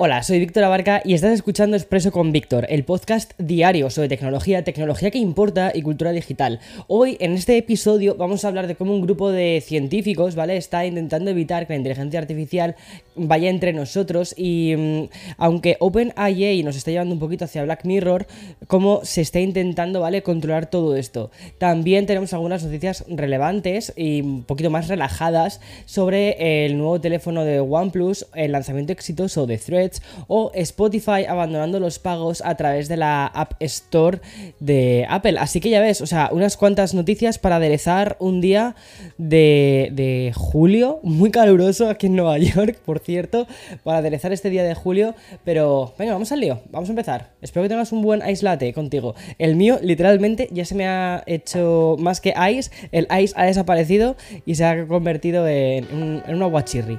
Hola, soy Víctor Abarca y estás escuchando Expreso con Víctor, el podcast diario sobre tecnología, tecnología que importa y cultura digital. Hoy, en este episodio, vamos a hablar de cómo un grupo de científicos, ¿vale? Está intentando evitar que la inteligencia artificial vaya entre nosotros y mm, aunque OpenAI nos está llevando un poquito hacia Black Mirror, cómo se está intentando, ¿vale? Controlar todo esto. También tenemos algunas noticias relevantes y un poquito más relajadas sobre el nuevo teléfono de OnePlus, el lanzamiento exitoso de Thread o Spotify abandonando los pagos a través de la App Store de Apple. Así que ya ves, o sea, unas cuantas noticias para aderezar un día de, de julio, muy caluroso aquí en Nueva York, por cierto, para aderezar este día de julio. Pero venga, vamos al lío, vamos a empezar. Espero que tengas un buen ice contigo. El mío, literalmente, ya se me ha hecho más que ice, el ice ha desaparecido y se ha convertido en, en un aguachirri.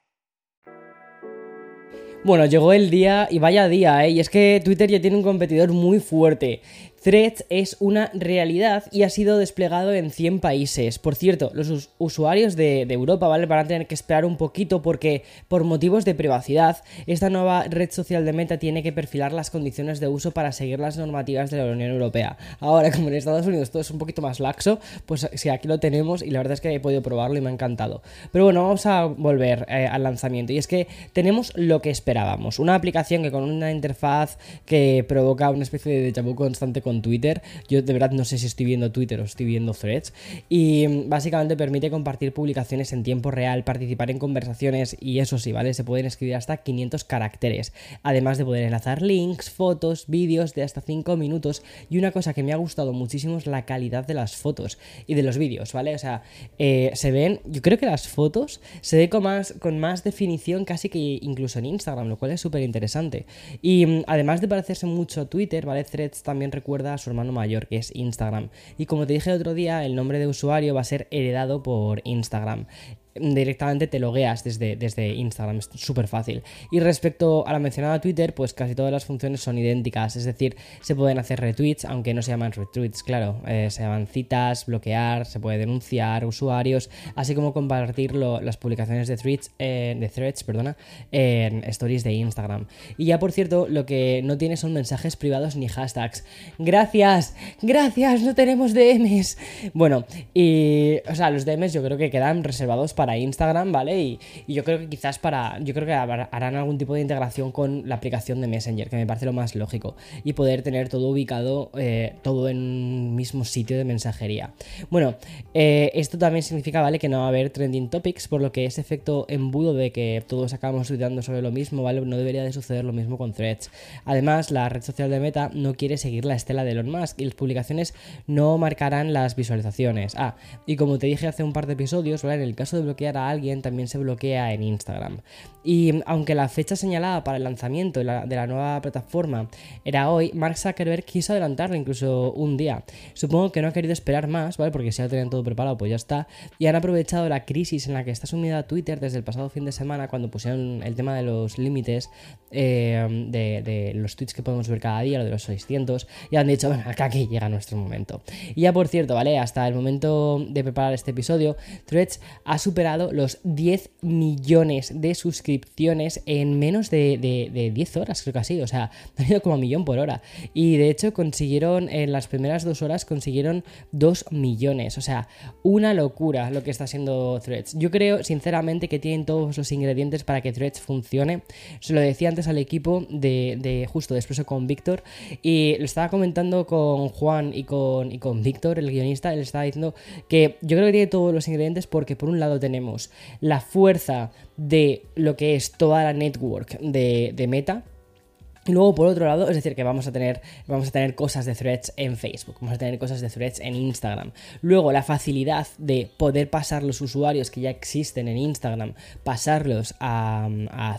Bueno, llegó el día y vaya día, ¿eh? Y es que Twitter ya tiene un competidor muy fuerte. Threads es una realidad y ha sido desplegado en 100 países. Por cierto, los usuarios de, Europa. Van a tener que esperar un poquito porque por motivos de privacidad, esta nueva red social de Meta tiene que perfilar las condiciones de uso para seguir las normativas de la Unión Europea. Ahora, como en Estados Unidos todo es un poquito más laxo, pues sí, aquí lo tenemos y la verdad es que he podido probarlo y me ha encantado. Pero bueno, vamos a volver eh, al lanzamiento y es que tenemos lo que esperábamos. Una aplicación que con una interfaz que provoca una especie de déjà vu constante con Twitter. Yo de verdad no sé si estoy viendo Twitter o estoy viendo threads. Y mm, básicamente permite compartir publicaciones en tiempo real, participar en conversaciones y eso sí, ¿vale? Se pueden escribir hasta 500 caracteres. Además de poder enlazar links, fotos, vídeos de hasta 5 minutos. Y una cosa que me ha gustado muchísimo es la calidad de las fotos y de los vídeos, ¿vale? O sea, eh, se ven, yo creo que las fotos se ve con más, con más definición casi que incluso en Instagram, lo cual es súper interesante. Y mm, además de parecerse mucho a Twitter, ¿vale? Threads también recuerda a su hermano mayor, que es Instagram. Y como te dije el otro día, el nombre de usuario va a ser heredado por Instagram directamente te logueas desde, desde Instagram, es súper fácil. Y respecto a la mencionada Twitter, pues casi todas las funciones son idénticas, es decir, se pueden hacer retweets, aunque no se llaman retweets, claro, eh, se llaman citas, bloquear, se puede denunciar usuarios, así como compartir las publicaciones de threads, eh, de threads perdona, en stories de Instagram. Y ya por cierto, lo que no tiene son mensajes privados ni hashtags. Gracias, gracias, no tenemos DMs. Bueno, y, o sea, los DMs yo creo que quedan reservados para para Instagram, ¿vale? Y, yo creo que quizás para. Yo creo que harán algún tipo de integración con la aplicación de Messenger, que me parece lo más lógico. Y poder tener todo ubicado, eh, todo en un mismo sitio de mensajería. Bueno, eh, esto también significa, ¿vale? Que no va a haber trending topics, por lo que ese efecto embudo de que todos acabamos estudiando sobre lo mismo, ¿vale? No debería de suceder lo mismo con Threads. Además, la red social de Meta no quiere seguir la estela de Elon Musk y las publicaciones no marcarán las visualizaciones. Ah, y como te dije hace un par de episodios, ¿vale? En el caso de bloquear a alguien también se bloquea en Instagram. Y aunque la fecha señalada para el lanzamiento de la, nueva plataforma era hoy, Mark Zuckerberg quiso adelantarlo incluso un día. Supongo que no ha querido esperar más, ¿vale? Porque si ya tenían todo preparado, pues ya está. Y han aprovechado la crisis en la que está sumida Twitter desde el pasado fin de semana, cuando pusieron el tema de los límites eh, de, los tweets que podemos ver cada día, lo de los 600, y han dicho, bueno, acá aquí llega nuestro momento. Y ya por cierto, ¿vale? Hasta el momento de preparar este episodio, Threads ha superado los 10 millones de suscripciones en menos de, 10 horas, creo que así. O sea, han ido como a millón por hora. Y de hecho consiguieron, en las primeras dos horas, consiguieron 2 millones. O sea, una locura lo que está haciendo Threads. Yo creo, sinceramente, que tienen todos los ingredientes para que Threads funcione. Se lo decía antes al equipo de, justo después con Víctor. Y lo estaba comentando con Juan y con, y con Víctor, el guionista. Él estaba diciendo que yo creo que tiene todos los ingredientes porque por un lado tenemos tenemos la fuerza de lo que es toda la network de, Meta, Y luego, por otro lado, es decir, que vamos a tener, vamos a tener cosas de threads en Facebook, vamos a tener cosas de threads en Instagram. Luego, la facilidad de poder pasar los usuarios que ya existen en Instagram, pasarlos a,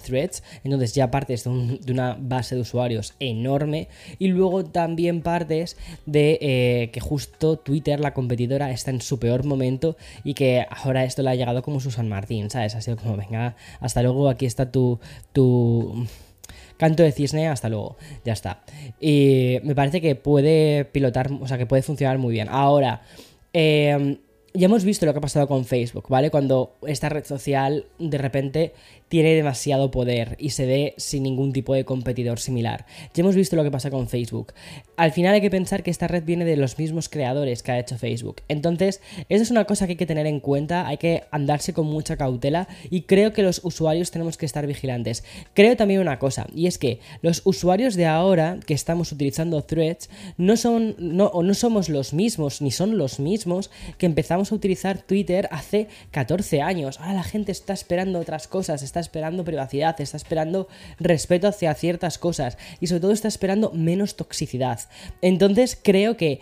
threads. Entonces, ya partes de, una base de usuarios enorme. Y luego también partes de eh, que justo Twitter, la competidora, está en su peor momento y que ahora esto le ha llegado como Susan Martín, ¿sabes? Ha sido como, venga, hasta luego, aquí está tu. tu Canto de cisne, hasta luego. Ya está. Y me parece que puede pilotar, o sea, que puede funcionar muy bien. Ahora, eh, ya hemos visto lo que ha pasado con Facebook, ¿vale? Cuando esta red social de repente tiene demasiado poder y se ve sin ningún tipo de competidor similar. Ya hemos visto lo que pasa con Facebook. Al final hay que pensar que esta red viene de los mismos creadores que ha hecho Facebook. Entonces, eso es una cosa que hay que tener en cuenta, hay que andarse con mucha cautela y creo que los usuarios tenemos que estar vigilantes. Creo también una cosa, y es que los usuarios de ahora que estamos utilizando threads no son no, o no somos los mismos ni son los mismos que empezamos a utilizar Twitter hace 14 años. Ahora la gente está esperando otras cosas, está esperando privacidad, está esperando respeto hacia ciertas cosas y sobre todo está esperando menos toxicidad. Entonces creo que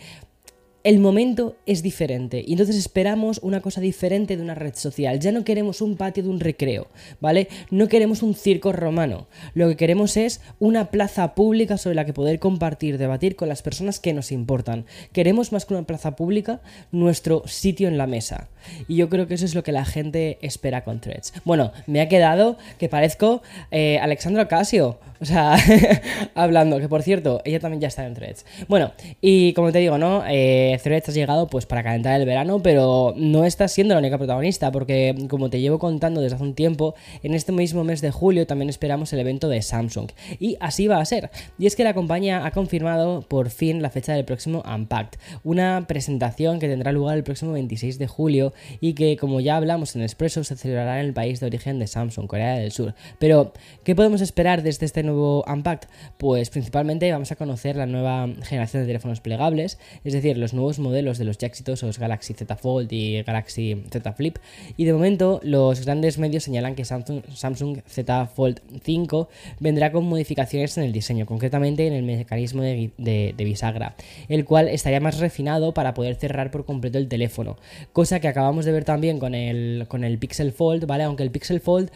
el momento es diferente y entonces esperamos una cosa diferente de una red social. Ya no queremos un patio de un recreo, ¿vale? No queremos un circo romano. Lo que queremos es una plaza pública sobre la que poder compartir, debatir con las personas que nos importan. Queremos más que una plaza pública nuestro sitio en la mesa. Y yo creo que eso es lo que la gente espera con Threads. Bueno, me ha quedado que parezco eh, Alexandra Casio. O sea, hablando, que por cierto, ella también ya está en Threads. Bueno, y como te digo, ¿no? Eh, Threads has llegado pues para calentar el verano, pero no estás siendo la única protagonista, porque como te llevo contando desde hace un tiempo, en este mismo mes de julio también esperamos el evento de Samsung. Y así va a ser. Y es que la compañía ha confirmado por fin la fecha del próximo Unpacked, una presentación que tendrá lugar el próximo 26 de julio y que, como ya hablamos en Expresso, se celebrará en el país de origen de Samsung, Corea del Sur. Pero, ¿qué podemos esperar desde este nuevo Unpacked? Pues principalmente vamos a conocer la nueva generación de teléfonos plegables, es decir, los nuevos modelos de los ya exitosos Galaxy Z Fold y Galaxy Z Flip. Y de momento, los grandes medios señalan que Samsung, Samsung Z Fold 5 vendrá con modificaciones en el diseño, concretamente en el mecanismo de, de bisagra, el cual estaría más refinado para poder cerrar por completo el teléfono, cosa que acabamos de ver también con el, con el Pixel Fold, ¿vale? Aunque el Pixel Fold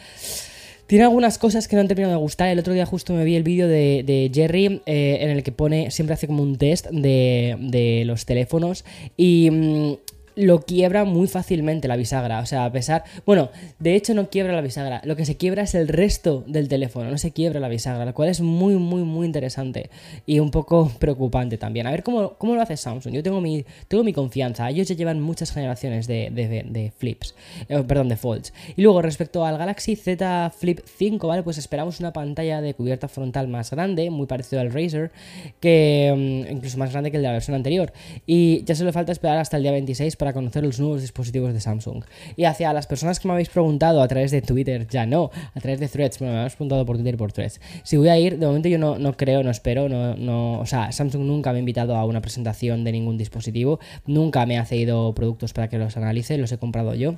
tiene algunas cosas que no han terminado de gustar. El otro día justo me vi el vídeo de, Jerry eh, en el que pone, siempre hace como un test de, de los teléfonos y... Lo quiebra muy fácilmente la bisagra. O sea, a pesar. Bueno, de hecho no quiebra la bisagra. Lo que se quiebra es el resto del teléfono. No se quiebra la bisagra. Lo cual es muy, muy, muy interesante. Y un poco preocupante también. A ver cómo, cómo lo hace Samsung. Yo tengo mi, tengo mi confianza. Ellos ya llevan muchas generaciones de, de, flips. Eh, perdón, de folds. Y luego, respecto al Galaxy Z Flip 5, ¿vale? Pues esperamos una pantalla de cubierta frontal más grande. Muy parecido al Razer. Que mm, incluso más grande que el de la versión anterior. Y ya solo falta esperar hasta el día 26 para conocer los nuevos dispositivos de Samsung. Y hacia las personas que me habéis preguntado a través de Twitter, ya no, a través de threads, me habéis preguntado por Twitter por threads. Si voy a ir, de momento yo no, no creo, no espero, no, no, o sea, Samsung nunca me ha invitado a una presentación de ningún dispositivo, nunca me ha cedido productos para que los analice, los he comprado yo.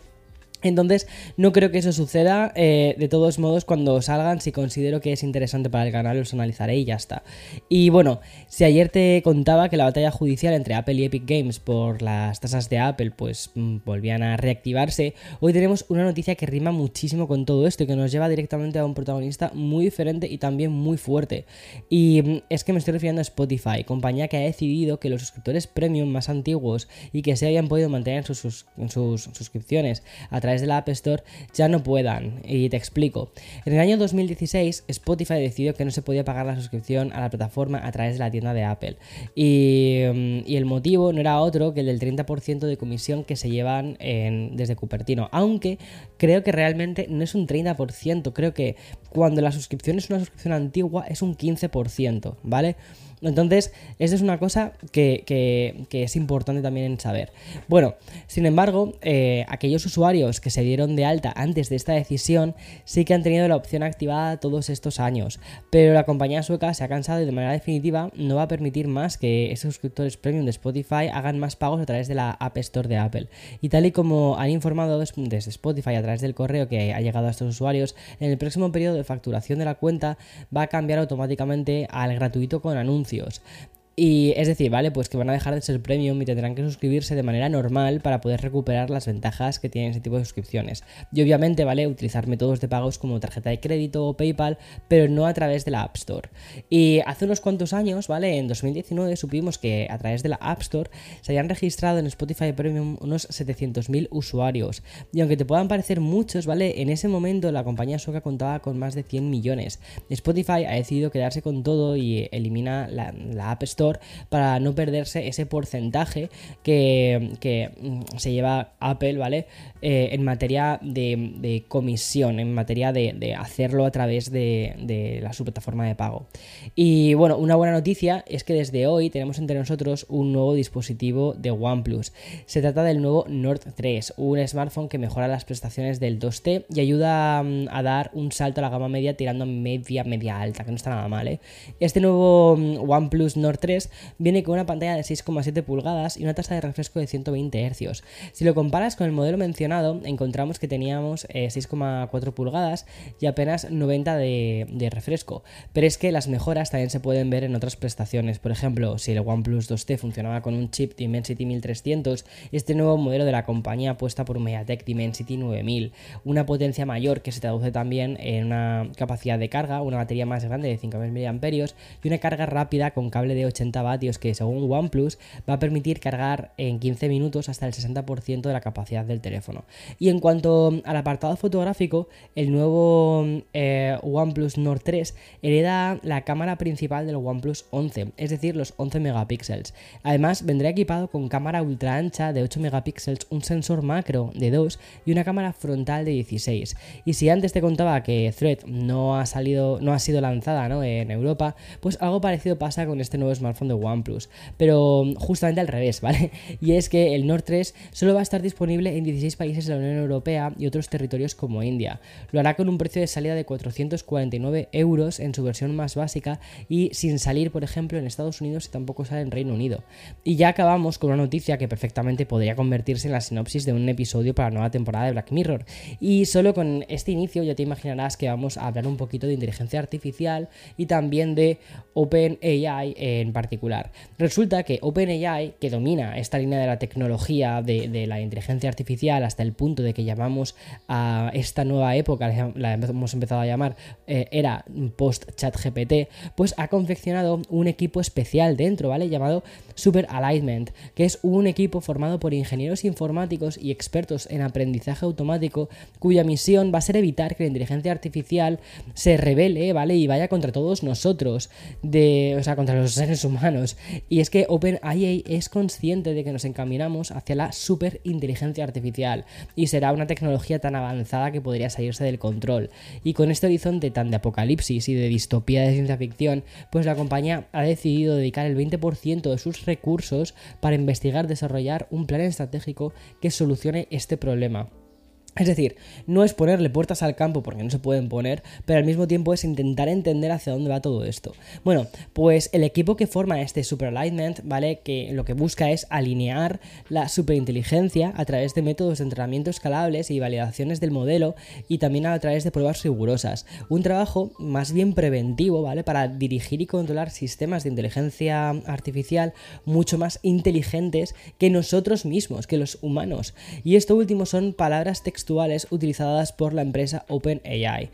Entonces, no creo que eso suceda. Eh, de todos modos, cuando salgan, si considero que es interesante para el canal, los analizaré y ya está. Y bueno, si ayer te contaba que la batalla judicial entre Apple y Epic Games por las tasas de Apple, pues mm, volvían a reactivarse, hoy tenemos una noticia que rima muchísimo con todo esto y que nos lleva directamente a un protagonista muy diferente y también muy fuerte. Y mm, es que me estoy refiriendo a Spotify, compañía que ha decidido que los suscriptores premium más antiguos y que se hayan podido mantener sus, sus suscripciones a través de la App Store ya no puedan. Y te explico. En el año 2016 Spotify decidió que no se podía pagar la suscripción a la plataforma a través de la tienda de Apple. Y, mm, el motivo no era otro que el del 30% de comisión que se llevan desde Cupertino. Aunque creo que realmente no es un 30%. Creo que cuando la suscripción es una suscripción antigua es un 15%, ¿vale? Entonces, esa es una cosa que, es importante también saber. Bueno, sin embargo, eh, aquellos usuarios que se dieron de alta antes de esta decisión sí que han tenido la opción activada todos estos años, pero la compañía sueca se ha cansado y de manera definitiva no va a permitir más que esos suscriptores premium de Spotify hagan más pagos a través de la App Store de Apple. Y tal y como han informado desde Spotify a través del correo que ha llegado a estos usuarios, en el próximo periodo de facturación de la cuenta va a cambiar automáticamente al gratuito con anuncios anuncios. Y es decir, ¿vale? Pues que van a dejar de ser premium y tendrán que suscribirse de manera normal para poder recuperar las ventajas que tienen ese tipo de suscripciones. Y obviamente, ¿vale? Utilizar métodos de pagos como tarjeta de crédito o PayPal, pero no a través de la App Store. Y hace unos cuantos años, ¿vale? En 2019 supimos que a través de la App Store se habían registrado en Spotify Premium unos 700.000 usuarios. Y aunque te puedan parecer muchos, ¿vale? En ese momento la compañía sueca contaba con más de 100 millones. Spotify ha decidido quedarse con todo y elimina la, la App Store para no perderse ese porcentaje que, mm, se lleva Apple, ¿vale? Eh, en materia de, comisión, en materia de, hacerlo a través de, la, su plataforma de pago. Y bueno, una buena noticia es que desde hoy tenemos entre nosotros un nuevo dispositivo de OnePlus. Se trata del nuevo Nord 3, un smartphone que mejora las prestaciones del 2T y ayuda mm, a dar un salto a la gama media tirando media, media alta, que no está nada mal, ¿eh? Este nuevo mm, OnePlus Nord 3 viene con una pantalla de 6,7 pulgadas y una tasa de refresco de 120 Hz. Si lo comparas con el modelo mencionado, encontramos que teníamos 6,4 eh, pulgadas y apenas 90 de, refresco. Pero es que las mejoras también se pueden ver en otras prestaciones. Por ejemplo, si el OnePlus 2T funcionaba con un chip Dimensity 1300, este nuevo modelo de la compañía apuesta por un MediaTek Dimensity 9000, una potencia mayor que se traduce también en una capacidad de carga, una batería más grande de 5000 mAh y una carga rápida con cable de 80 vatios que según OnePlus va a permitir cargar en 15 minutos hasta el 60% de la capacidad del teléfono. Y en cuanto al apartado fotográfico, el nuevo eh, OnePlus Nord 3 hereda la cámara principal del OnePlus 11, es decir, los 11 megapíxeles. Además, vendrá equipado con cámara ultra ancha de 8 megapíxeles, un sensor macro de 2 y una cámara frontal de 16. Y si antes te contaba que Thread no ha salido, no ha sido lanzada en Europa, pues algo parecido pasa con este nuevo smartphone de OnePlus, pero justamente al revés, ¿vale? Y es que el Nord 3 solo va a estar disponible en 16 países de la Unión Europea y otros territorios como India. Lo hará con un precio de salida de 449 euros en su versión más básica y sin salir, por ejemplo, en Estados Unidos y tampoco sale en Reino Unido. Y ya acabamos con una noticia que perfectamente podría convertirse en la sinopsis de un episodio para la nueva temporada de Black Mirror. Y solo con este inicio ya te imaginarás que vamos a hablar un poquito de inteligencia artificial y también de OpenAI en particular Resulta que OpenAI, que domina esta línea de la tecnología de, la inteligencia artificial hasta el punto de que llamamos a esta nueva época, la hemos empezado a llamar eh, era post-chat GPT, pues ha confeccionado un equipo especial dentro, ¿vale? Llamado Super Alignment, que es un equipo formado por ingenieros informáticos y expertos en aprendizaje automático, cuya misión va a ser evitar que la inteligencia artificial se revele, ¿vale? Y vaya contra todos nosotros, de, o sea, contra los seres humanos y es que OpenAI es consciente de que nos encaminamos hacia la superinteligencia artificial y será una tecnología tan avanzada que podría salirse del control. Y con este horizonte tan de apocalipsis y de distopía de ciencia ficción, pues la compañía ha decidido dedicar el 20% de sus recursos para investigar, desarrollar un plan estratégico que solucione este problema. Es decir, no es ponerle puertas al campo porque no se pueden poner, pero al mismo tiempo es intentar entender hacia dónde va todo esto. Bueno, pues el equipo que forma este Super Alignment, ¿vale? Que lo que busca es alinear la superinteligencia a través de métodos de entrenamiento escalables y validaciones del modelo y también a través de pruebas rigurosas. Un trabajo más bien preventivo, ¿vale? Para dirigir y controlar sistemas de inteligencia artificial mucho más inteligentes que nosotros mismos, que los humanos. Y esto último son palabras textuales utilizadas por la empresa OpenAI.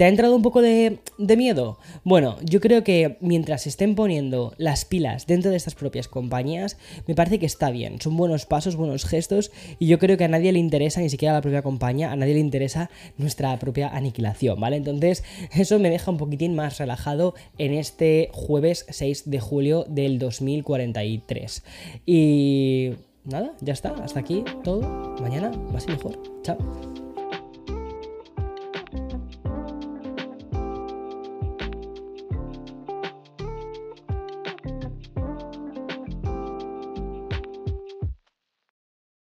¿Te ha entrado un poco de, miedo? Bueno, yo creo que mientras se estén poniendo las pilas dentro de estas propias compañías, me parece que está bien. Son buenos pasos, buenos gestos, y yo creo que a nadie le interesa, ni siquiera a la propia compañía, a nadie le interesa nuestra propia aniquilación, ¿vale? Entonces, eso me deja un poquitín más relajado en este jueves 6 de julio del 2043. Y nada, ya está. Hasta aquí todo. Mañana más y mejor. Chao.